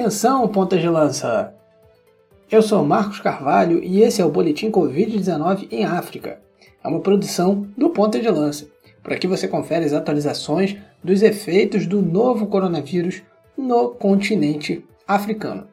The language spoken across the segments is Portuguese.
Atenção, ponta de lança! Eu sou Marcos Carvalho e esse é o Boletim Covid-19 em África. É uma produção do Ponta de Lança. Por aqui você confere as atualizações dos efeitos do novo coronavírus no continente africano.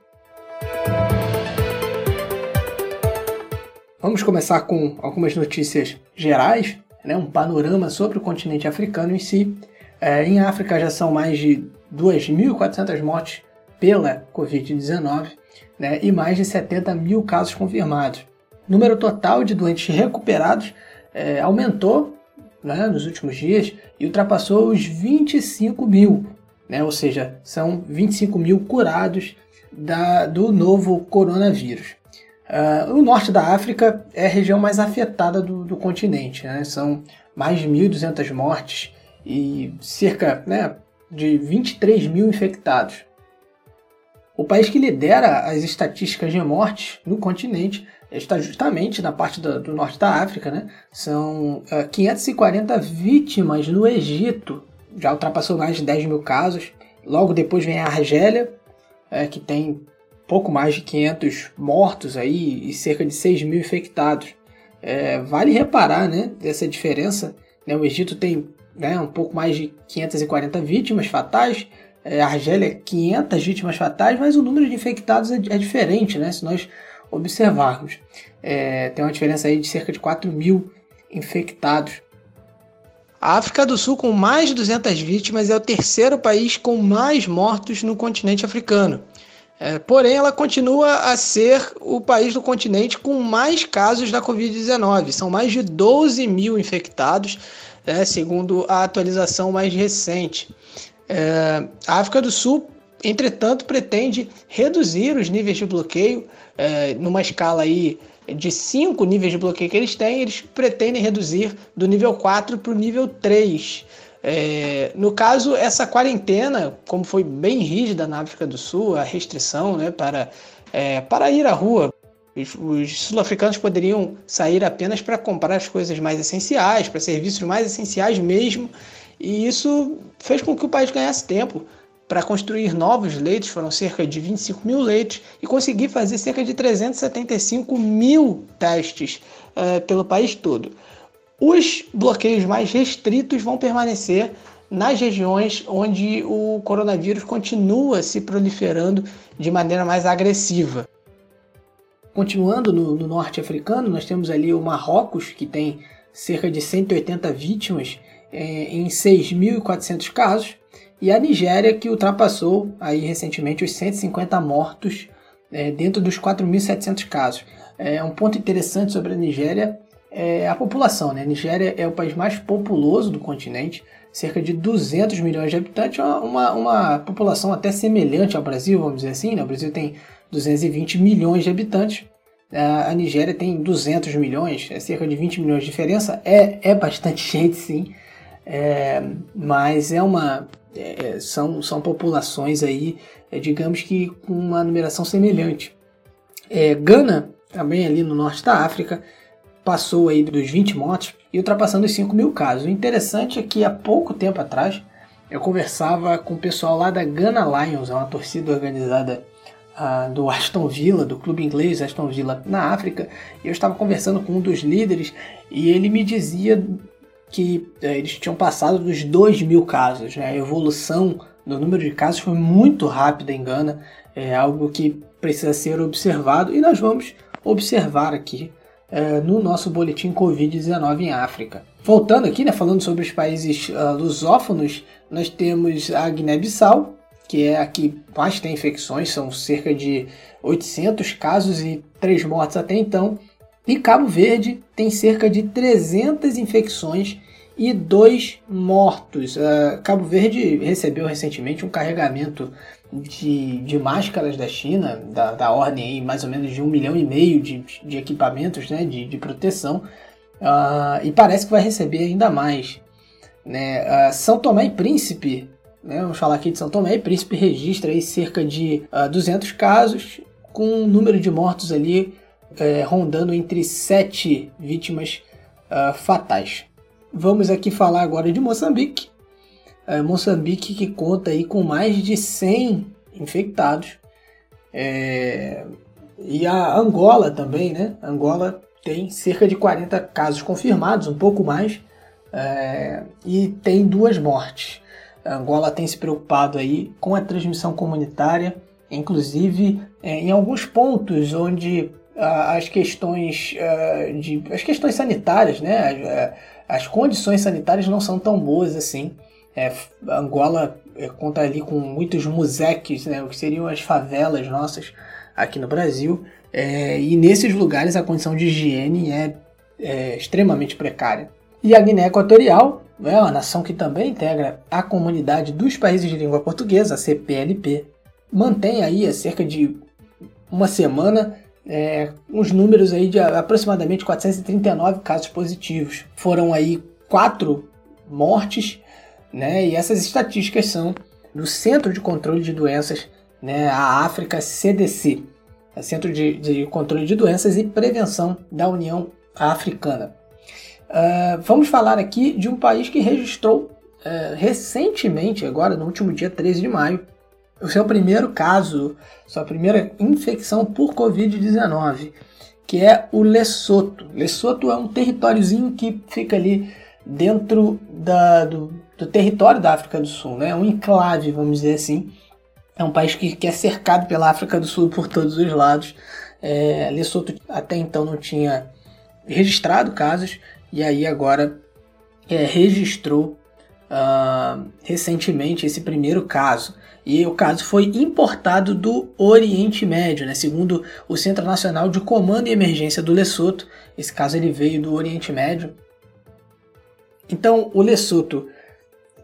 Vamos começar com algumas notícias gerais, né, um panorama sobre o continente africano em si. É, em África já são mais de 2.400 mortes pela Covid-19 né, e mais de 70 mil casos confirmados. O número total de doentes recuperados é, aumentou né, nos últimos dias e ultrapassou os 25 mil, né, ou seja, são 25 mil curados da, do novo coronavírus. Uh, o norte da África é a região mais afetada do, do continente, né, são mais de 1.200 mortes e cerca né, de 23 mil infectados. O país que lidera as estatísticas de mortes no continente está justamente na parte do, do norte da África, né? São uh, ah, 540 vítimas no Egito, já ultrapassou mais de 10 mil casos. Logo depois vem a Argélia, uh, que tem pouco mais de 500 mortos aí e cerca de 6 mil infectados. Uh, vale reparar, né, dessa diferença. Né? O Egito tem né, um pouco mais de 540 vítimas fatais, é, Argélia 500 vítimas fatais, mas o número de infectados é, é diferente, né? Se nós observarmos. É, tem uma diferença aí de cerca de 4 mil infectados. A África do Sul, com mais de 200 vítimas, é o terceiro país com mais mortos no continente africano. É, porém, ela continua a ser o país do continente com mais casos da Covid-19. São mais de 12 mil infectados, é, segundo a atualização mais recente. É, a África do Sul, entretanto, pretende reduzir os níveis de bloqueio é, numa escala aí de 5 níveis de bloqueio que eles têm, eles pretendem reduzir do nível 4 para o nível 3. É, no caso, essa quarentena, como foi bem rígida na África do Sul, a restrição né, para, é, para ir à rua, os, os sul-africanos poderiam sair apenas para comprar as coisas mais essenciais, para serviços mais essenciais mesmo, e isso fez com que o país ganhasse tempo para construir novos leitos, foram cerca de 25 mil leitos, e conseguir fazer cerca de 375 mil testes uh, pelo país todo. Os bloqueios mais restritos vão permanecer nas regiões onde o coronavírus continua se proliferando de maneira mais agressiva. Continuando no, no norte africano, nós temos ali o Marrocos, que tem cerca de 180 vítimas é, em 6.400 casos, e a Nigéria, que ultrapassou aí recentemente os 150 mortos é, dentro dos 4.700 casos. É, um ponto interessante sobre a Nigéria é a população. Né? A Nigéria é o país mais populoso do continente, cerca de 200 milhões de habitantes, uma, uma população até semelhante ao Brasil, vamos dizer assim. Né? O Brasil tem 220 milhões de habitantes, a Nigéria tem 200 milhões, é cerca de 20 milhões de diferença. É, é bastante gente, sim. É, mas é uma é, são, são populações aí, é, digamos que com uma numeração semelhante. É, Gana, também ali no norte da África, passou aí dos 20 mortos e ultrapassando os 5 mil casos. O interessante é que há pouco tempo atrás eu conversava com o pessoal lá da Gana Lions, é uma torcida organizada uh, do Aston Villa, do clube inglês Aston Villa na África, e eu estava conversando com um dos líderes e ele me dizia que é, eles tinham passado dos 2 mil casos. Né? A evolução do número de casos foi muito rápida em Gana, é algo que precisa ser observado e nós vamos observar aqui é, no nosso boletim Covid-19 em África. Voltando aqui, né, falando sobre os países uh, lusófonos, nós temos a Guiné-Bissau, que é a que mais tem infecções, são cerca de 800 casos e 3 mortes até então. E Cabo Verde tem cerca de 300 infecções e dois mortos. Uh, Cabo Verde recebeu recentemente um carregamento de, de máscaras da China, da, da ordem aí, mais ou menos de um milhão e meio de, de equipamentos né, de, de proteção, uh, e parece que vai receber ainda mais. Né? Uh, São Tomé e Príncipe, né, vamos falar aqui de São Tomé e Príncipe, registra aí cerca de 200 casos, com um número de mortos ali é, rondando entre sete vítimas fatais. Vamos aqui falar agora de Moçambique. É, Moçambique que conta aí com mais de 100 infectados É, e a Angola também, né? Angola tem cerca de 40 casos confirmados, um pouco mais, é, e tem duas mortes. A Angola tem se preocupado aí com a transmissão comunitária, inclusive é, em alguns pontos onde as questões de as questões sanitárias, né? As, condições sanitárias não são tão boas assim. É, Angola é, conta ali com muitos museques, né? O que seriam as favelas nossas aqui no Brasil. É, e nesses lugares a condição de higiene é, é extremamente precária. E a Guiné Equatorial é uma nação que também integra a comunidade dos países de língua portuguesa, a CPLP, mantém aí há cerca de uma semana é, uns números aí de aproximadamente 439 casos positivos. Foram aí quatro mortes, né? E essas estatísticas são do Centro de Controle de Doenças, né? A África CDC, é Centro de, de Controle de Doenças e Prevenção da União Africana. Uh, vamos falar aqui de um país que registrou uh, recentemente, agora no último dia 13 de maio, o seu primeiro caso, sua primeira infecção por Covid-19, que é o Lesoto. Lesoto é um territóriozinho que fica ali dentro da, do, do, território da África do Sul, né? um enclave, vamos dizer assim. É um país que, que é cercado pela África do Sul por todos os lados. É, Lesoto até então não tinha registrado casos, e aí agora é, registrou uh, recentemente esse primeiro caso. E o caso foi importado do Oriente Médio, né? segundo o Centro Nacional de Comando e Emergência do Lesoto. Esse caso ele veio do Oriente Médio. Então o Lesoto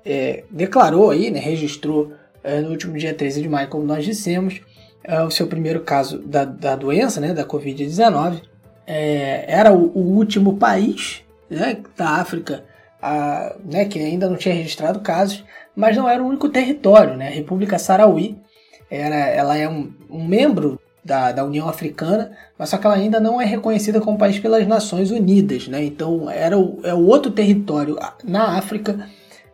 é, declarou aí, né, registrou é, no último dia 13 de maio, como nós dissemos, é, o seu primeiro caso da, da doença, né, da Covid-19. É, era o, o, último país né, da África a, né, que ainda não tinha registrado casos, mas não era o único território. Né? A República Sarauí era, ela é um, um membro da, da, União Africana, mas só que ela ainda não é reconhecida como país pelas Nações Unidas. Né? Então era o, é o outro território na África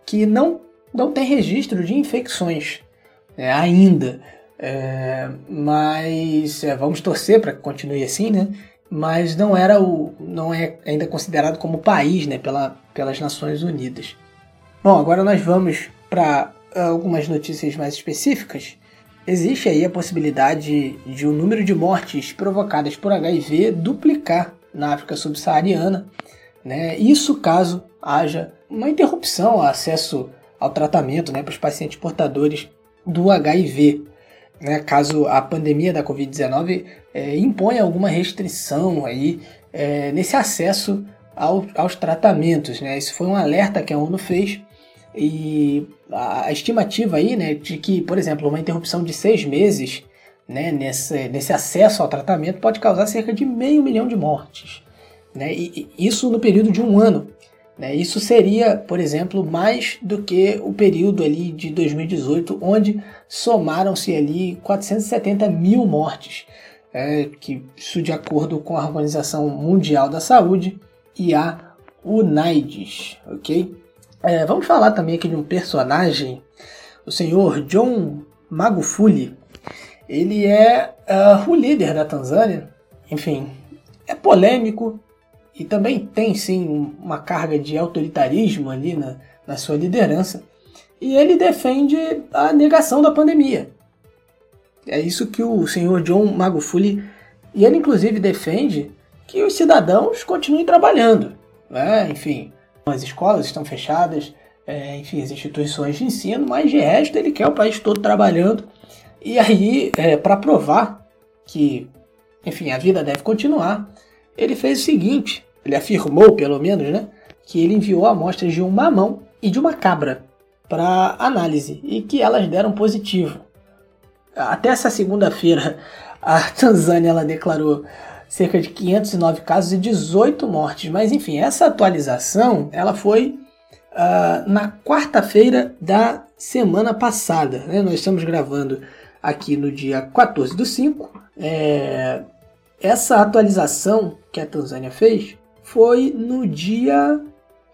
que não, não tem registro de infecções né, ainda. É, mas é, vamos torcer para que continue assim, né? Mas não era o não é ainda considerado como país né, pela, pelas Nações Unidas. Bom, agora nós vamos para algumas notícias mais específicas. Existe aí a possibilidade de o um número de mortes provocadas por HIV duplicar na África subsaariana, né? Isso caso haja uma interrupção ao acesso ao tratamento né, para os pacientes portadores do HIV né, caso a pandemia da Covid-19 é, imponha alguma restrição aí é, nesse acesso ao, aos tratamentos. Né? Isso foi um alerta que a ONU fez e a, estimativa aí, né, de que, por exemplo, uma interrupção de seis meses né, nesse, nesse acesso ao tratamento pode causar cerca de meio milhão de mortes. Né? E, e isso no período de um ano. Né? Isso seria, por exemplo, mais do que o período ali de 2018, onde somaram-se ali 470 mil mortes, é, que isso de acordo com a Organização Mundial da Saúde e a UNAIDS, ok? É, vamos falar também aqui de um personagem, o senhor John Magufuli. Ele é uh, o líder da Tanzânia, enfim, é polêmico, e também tem sim uma carga de autoritarismo ali na, na sua liderança, e ele defende a negação da pandemia. É isso que o senhor John Magufuli, e ele inclusive defende que os cidadãos continuem trabalhando. Né? Enfim, as escolas estão fechadas, é, enfim, as instituições de ensino, mas de resto ele quer o país todo trabalhando. E aí, é, para provar que, enfim, a vida deve continuar, ele fez o seguinte: ele afirmou, pelo menos, né, que ele enviou amostras de um mamão e de uma cabra para análise e que elas deram positivo. Até essa segunda-feira, a Tanzânia ela declarou cerca de 509 casos e 18 mortes. Mas enfim, essa atualização ela foi uh, na quarta-feira da semana passada. Né? Nós estamos gravando aqui no dia 14 do 5. É, essa atualização que a Tanzânia fez foi no dia,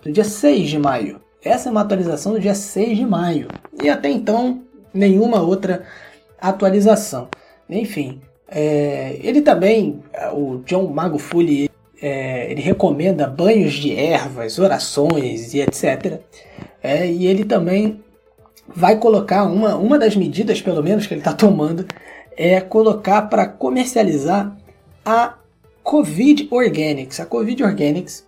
no dia 6 de maio. Essa é uma atualização do dia 6 de maio. E até então, nenhuma outra atualização. Enfim, é, ele também, o John Magufuli, é, ele recomenda banhos de ervas, orações e etc. É, e ele também vai colocar uma, uma das medidas, pelo menos, que ele está tomando, é colocar para comercializar a Covid Organics. A Covid Organics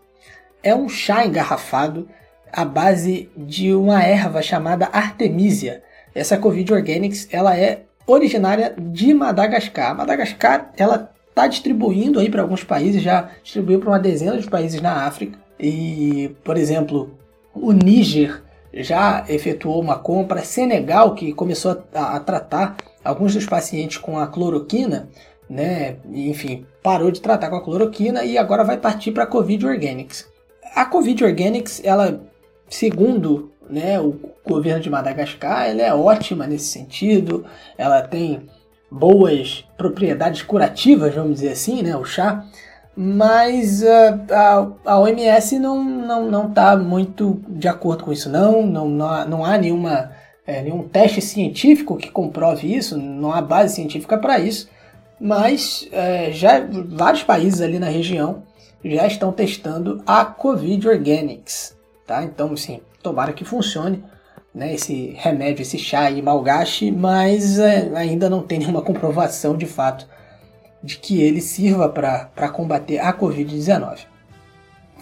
é um chá engarrafado à base de uma erva chamada Artemisia. Essa Covid Organics ela é originária de Madagascar. Madagascar ela está distribuindo aí para alguns países, já distribuiu para uma dezena de países na África. E, por exemplo, o Níger já efetuou uma compra. Senegal, que começou a, a tratar alguns dos pacientes com a cloroquina, né? Enfim, parou de tratar com a cloroquina e agora vai partir para a Covid Organics. A Covid Organics, ela, segundo né, o governo de Madagascar, ela é ótima nesse sentido. Ela tem boas propriedades curativas, vamos dizer assim, né, o chá mas uh, a, a OMS não não não está muito de acordo com isso não não não há, não há nenhuma é, nenhum teste científico que comprove isso não há base científica para isso mas é, já vários países ali na região já estão testando a Covid Organics tá então assim tomara que funcione né, esse remédio esse chá e malgache mas é, ainda não tem nenhuma comprovação de fato de que ele sirva para combater a Covid-19.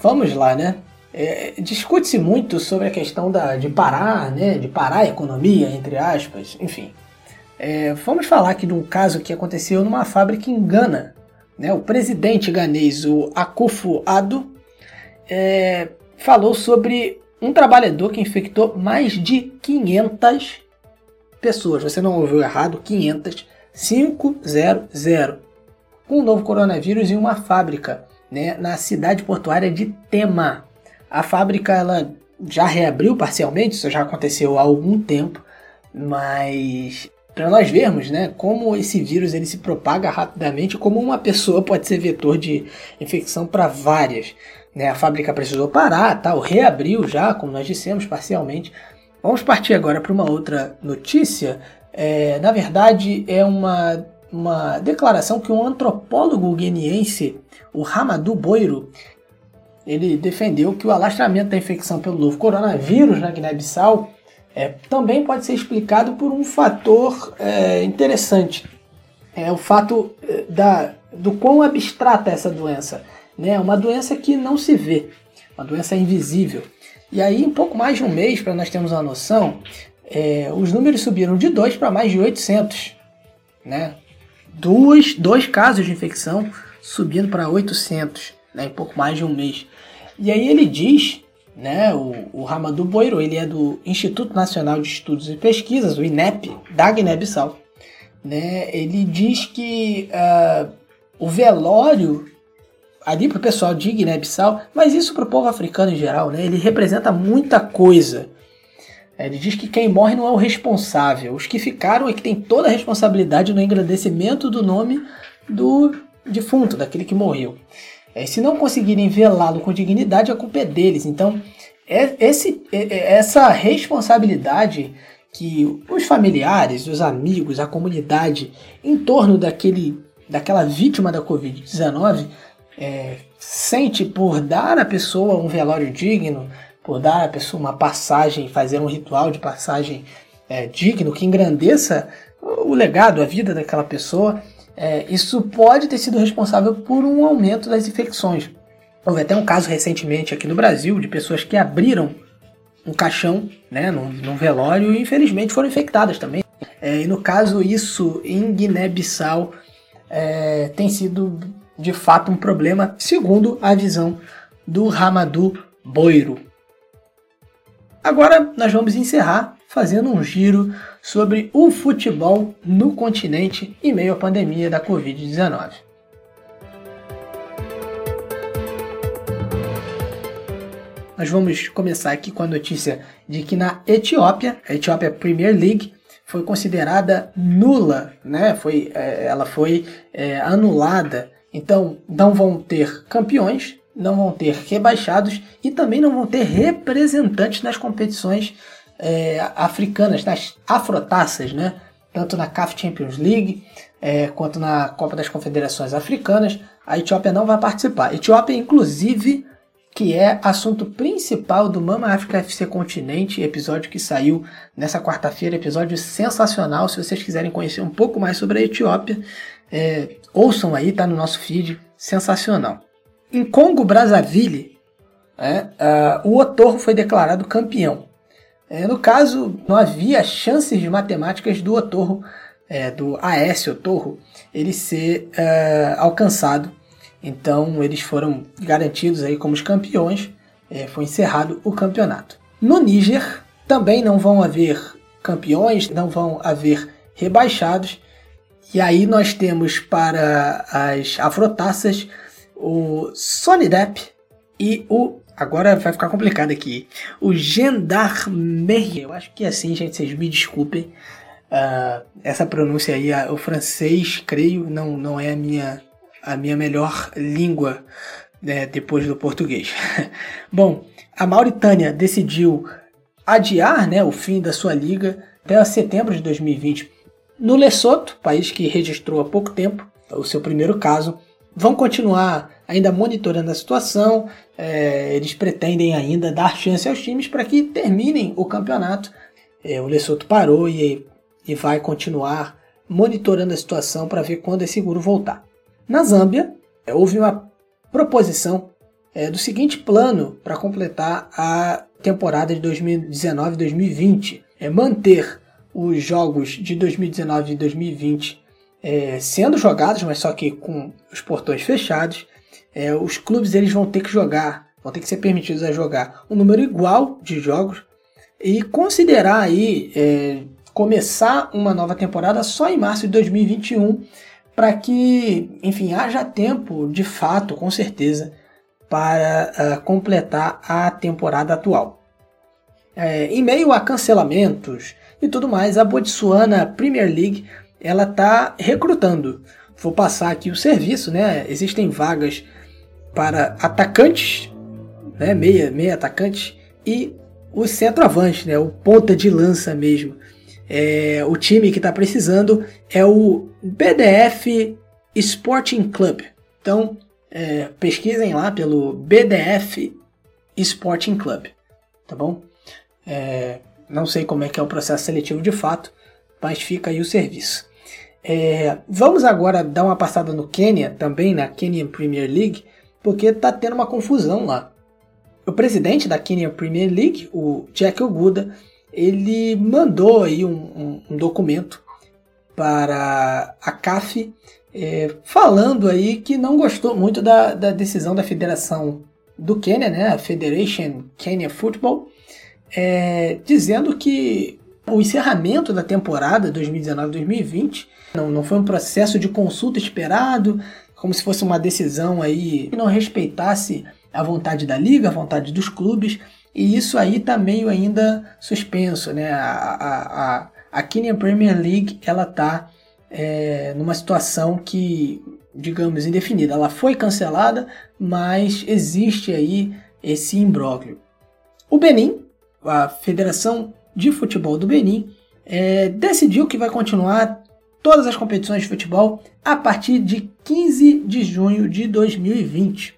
Vamos lá, né? É, Discute-se muito sobre a questão da, de parar, né? De parar a economia, entre aspas, enfim. É, vamos falar aqui de um caso que aconteceu numa fábrica em Gana. Né? O presidente ganês, o Akufo-Addo, é, falou sobre um trabalhador que infectou mais de 500 pessoas. Você não ouviu errado, 500, 500 com o novo coronavírus em uma fábrica né, na cidade portuária de Tema. A fábrica ela já reabriu parcialmente, isso já aconteceu há algum tempo, mas para nós vermos né, como esse vírus ele se propaga rapidamente, como uma pessoa pode ser vetor de infecção para várias. Né? A fábrica precisou parar, tal, reabriu já, como nós dissemos, parcialmente. Vamos partir agora para uma outra notícia. É, na verdade, é uma uma declaração que um antropólogo guineense, o Ramadou Boiro, ele defendeu que o alastramento da infecção pelo novo coronavírus na Guiné-Bissau é, também pode ser explicado por um fator é, interessante. É o fato é, da, do quão abstrata é essa doença. Né? É uma doença que não se vê, uma doença invisível. E aí, em pouco mais de um mês, para nós termos uma noção, é, os números subiram de 2 para mais de 800. Né? dois, dois casos de infecção subindo para 800 né, em pouco mais de um mês. E aí ele diz, né, o, o Boiro, ele é do Instituto Nacional de Estudos e Pesquisas, o INEP, da Guiné-Bissau. Né, ele diz que uh, o velório ali para o pessoal de Guiné-Bissau, mas isso para o povo africano em geral, né, ele representa muita coisa. Ele diz que quem morre não é o responsável. Os que ficaram é que tem toda a responsabilidade no engrandecimento do nome do defunto, daquele que morreu. É, se não conseguirem velá-lo com dignidade, a culpa é deles. Então, é, esse, é, é, essa responsabilidade que os familiares, os amigos, a comunidade em torno daquele, daquela vítima da Covid-19 é, sente por dar à pessoa um velório digno, por dar à pessoa uma passagem, fazer um ritual de passagem é, digno, que engrandeça o legado, a vida daquela pessoa, é, isso pode ter sido responsável por um aumento das infecções. Houve até um caso recentemente aqui no Brasil de pessoas que abriram um caixão né, num, num velório e infelizmente foram infectadas também. É, e no caso, isso em Guiné-Bissau é, tem sido de fato um problema, segundo a visão do Ramadou Boiro. Agora nós vamos encerrar fazendo um giro sobre o futebol no continente em meio à pandemia da Covid-19. Nós vamos começar aqui com a notícia de que na Etiópia, a Etiópia Premier League foi considerada nula, né? Foi, é, ela foi é, anulada. Então não vão ter campeões, não vão ter rebaixados e também não vão ter representantes nas competições é, africanas, nas afrotaças, né? tanto na CAF Champions League é, quanto na Copa das Confederações Africanas. A Etiópia não vai participar. Etiópia, inclusive, que é assunto principal do Mama África FC Continente, episódio que saiu nessa quarta-feira, episódio sensacional. Se vocês quiserem conhecer um pouco mais sobre a Etiópia, é, ouçam aí, tá no nosso feed, sensacional. Em Congo Brazzaville, é, uh, o Otorro foi declarado campeão. É, no caso, não havia chances de matemáticas do Otorro, é, do AS Otorro, ele ser uh, alcançado então eles foram garantidos aí como os campeões. É, foi encerrado o campeonato. No Níger também não vão haver campeões, não vão haver rebaixados. E aí nós temos para as afrotaças o Sonidep e o agora vai ficar complicado aqui. O Gendarmerie. Eu acho que é assim, gente, vocês me desculpem. Uh, essa pronúncia aí, o francês, creio, não, não é a minha a minha melhor língua né, depois do português. Bom, a Mauritânia decidiu adiar né, o fim da sua liga até setembro de 2020. No Lesoto, país que registrou há pouco tempo o seu primeiro caso, vão continuar ainda monitorando a situação. É, eles pretendem ainda dar chance aos times para que terminem o campeonato. É, o Lesoto parou e, e vai continuar monitorando a situação para ver quando é seguro voltar. Na Zâmbia, é, houve uma proposição é, do seguinte plano para completar a temporada de 2019-2020: é manter os jogos de 2019 e 2020 é, sendo jogados, mas só que com os portões fechados. É, os clubes eles vão ter que jogar, vão ter que ser permitidos a jogar um número igual de jogos e considerar aí é, começar uma nova temporada só em março de 2021 para que, enfim, haja tempo, de fato, com certeza, para uh, completar a temporada atual. É, em meio a cancelamentos e tudo mais, a Botsuana Premier League ela está recrutando. Vou passar aqui o serviço, né? Existem vagas para atacantes, né? Meia, meia atacante e o centroavante, né? O ponta de lança mesmo. É, o time que está precisando é o BDF Sporting Club. Então, é, pesquisem lá pelo BDF Sporting Club, tá bom? É, não sei como é que é o processo seletivo de fato, mas fica aí o serviço. É, vamos agora dar uma passada no Quênia, também na Kenyan Premier League, porque está tendo uma confusão lá. O presidente da Kenyan Premier League, o Jack Oguda, ele mandou aí um, um, um documento para a CAF é, falando aí que não gostou muito da, da decisão da Federação do Quênia, né, a Federation Kenya Football, é, dizendo que o encerramento da temporada 2019-2020 não, não foi um processo de consulta esperado, como se fosse uma decisão aí que não respeitasse a vontade da liga, a vontade dos clubes, e isso aí está meio ainda suspenso, né? A, a, a, a Premier League ela está é, numa situação que, digamos, indefinida. Ela foi cancelada, mas existe aí esse imbróglio. O Benin, a Federação de Futebol do Benin, é, decidiu que vai continuar todas as competições de futebol a partir de 15 de junho de 2020.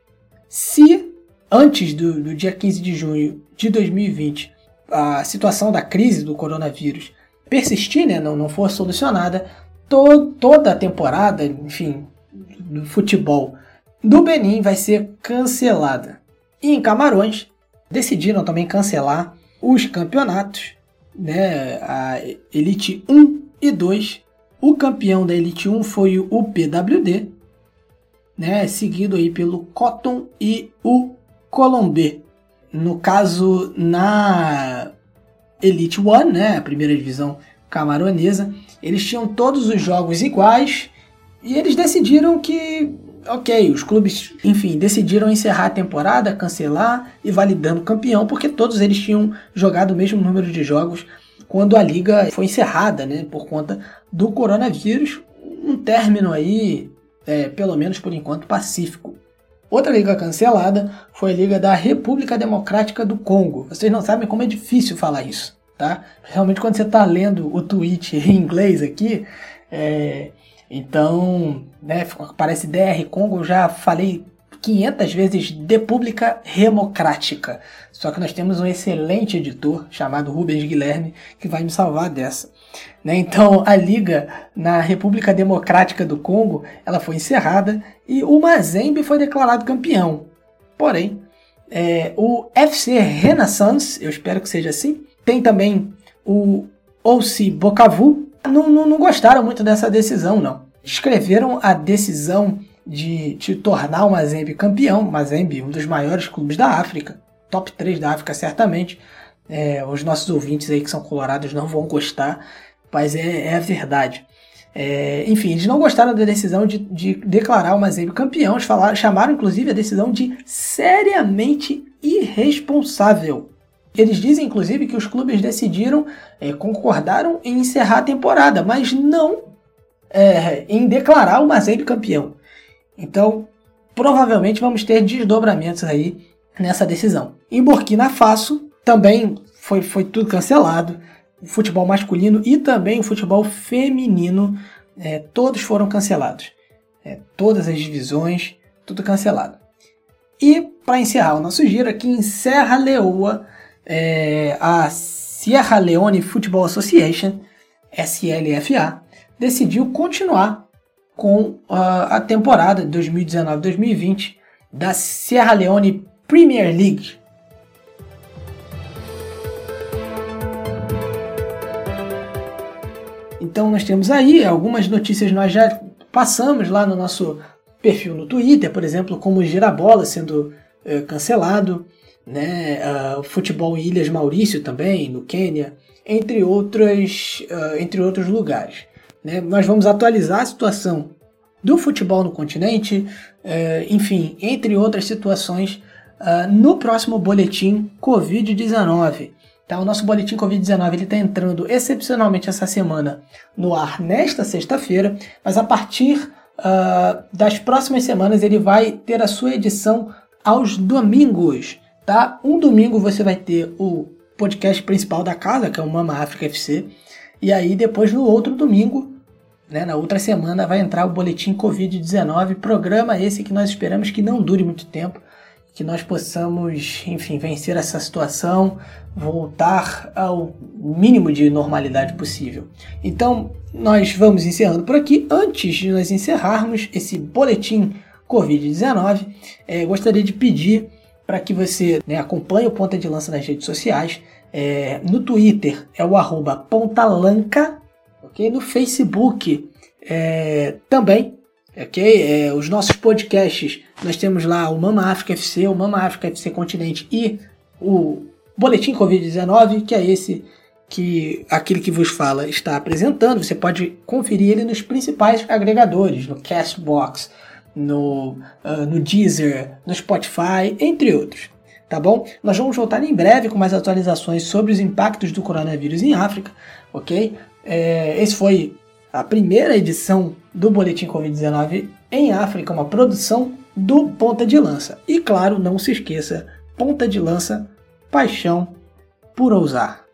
Se antes do, do dia 15 de junho de 2020 a situação da crise do coronavírus persistir, né, não, não for solucionada, to, toda a temporada, enfim, do futebol do Benin vai ser cancelada. E em Camarões decidiram também cancelar os campeonatos, né, a Elite 1 e 2. O campeão da Elite 1 foi o PWD, né, seguido aí pelo Cotton e o Colombe. No caso, na Elite One, né, a primeira divisão camaronesa, eles tinham todos os jogos iguais e eles decidiram que, ok, os clubes, enfim, decidiram encerrar a temporada, cancelar e validando campeão, porque todos eles tinham jogado o mesmo número de jogos quando a liga foi encerrada, né, por conta do coronavírus. Um término aí, é, pelo menos por enquanto, pacífico. Outra liga cancelada foi a Liga da República Democrática do Congo. Vocês não sabem como é difícil falar isso. tá? Realmente quando você está lendo o tweet em inglês aqui, é, então, né, parece DR Congo, já falei 500 vezes República Democrática. Só que nós temos um excelente editor chamado Rubens Guilherme que vai me salvar dessa. Né? Então, a liga na República Democrática do Congo ela foi encerrada e o Mazembe foi declarado campeão. Porém, é, o FC Renaissance, eu espero que seja assim, tem também o Ossi Bokavu, não, não, não gostaram muito dessa decisão, não. Escreveram a decisão de, de tornar o Mazembe campeão, Mazembe, um dos maiores clubes da África, top 3 da África certamente. É, os nossos ouvintes aí que são colorados não vão gostar, mas é, é a verdade. É, enfim, eles não gostaram da decisão de, de declarar o Mazembe campeão, eles falaram, chamaram inclusive a decisão de seriamente irresponsável. Eles dizem, inclusive, que os clubes decidiram, é, concordaram em encerrar a temporada, mas não é, em declarar o Mazembe campeão. Então, provavelmente vamos ter desdobramentos aí nessa decisão. Em Burkina Faso, também foi, foi tudo cancelado. O futebol masculino e também o futebol feminino, é, todos foram cancelados. É, todas as divisões, tudo cancelado. E para encerrar o nosso giro aqui em Serra Leoa, é, a Sierra Leone Football Association, SLFA, decidiu continuar com a, a temporada 2019-2020 da Sierra Leone Premier League. Então nós temos aí algumas notícias nós já passamos lá no nosso perfil no Twitter, por exemplo, como o Girabola sendo é, cancelado, né, uh, futebol em Ilhas Maurício também, no Quênia, entre, outras, uh, entre outros lugares. Né? Nós vamos atualizar a situação do futebol no continente, uh, enfim, entre outras situações, ah, no próximo boletim Covid-19. Tá? O nosso boletim Covid-19 está entrando excepcionalmente essa semana no ar nesta sexta-feira, mas a partir das próximas semanas ele vai ter a sua edição aos domingos tá? Um domingo você vai ter o podcast principal da casa, que é o Mama África FC, e aí depois no outro domingo, né, na outra semana, vai entrar o boletim Covid-19, programa esse que nós esperamos que não dure muito tempo, que nós possamos, enfim, vencer essa situação, voltar ao mínimo de normalidade possível. Então, nós vamos encerrando por aqui. Antes de nós encerrarmos esse boletim Covid-19, é, gostaria de pedir para que você né, acompanhe o Ponta de Lança nas redes sociais. É, no Twitter é o arroba pontalanca, ok? No Facebook é, também, ok? É, os nossos podcasts, nós temos lá o Mama África FC, o Mama África FC Continente e o Boletim Covid-19, que é esse que aquele que vos fala está apresentando. Você pode conferir ele nos principais agregadores, no Castbox, no, uh, no Deezer, no Spotify, entre outros. Tá bom? Nós vamos voltar em breve com mais atualizações sobre os impactos do coronavírus em África, ok? É, esse foi a primeira edição do Boletim Covid-19 em África, uma produção do Ponta de Lança. E claro, não se esqueça, Ponta de Lança, paixão por ousar.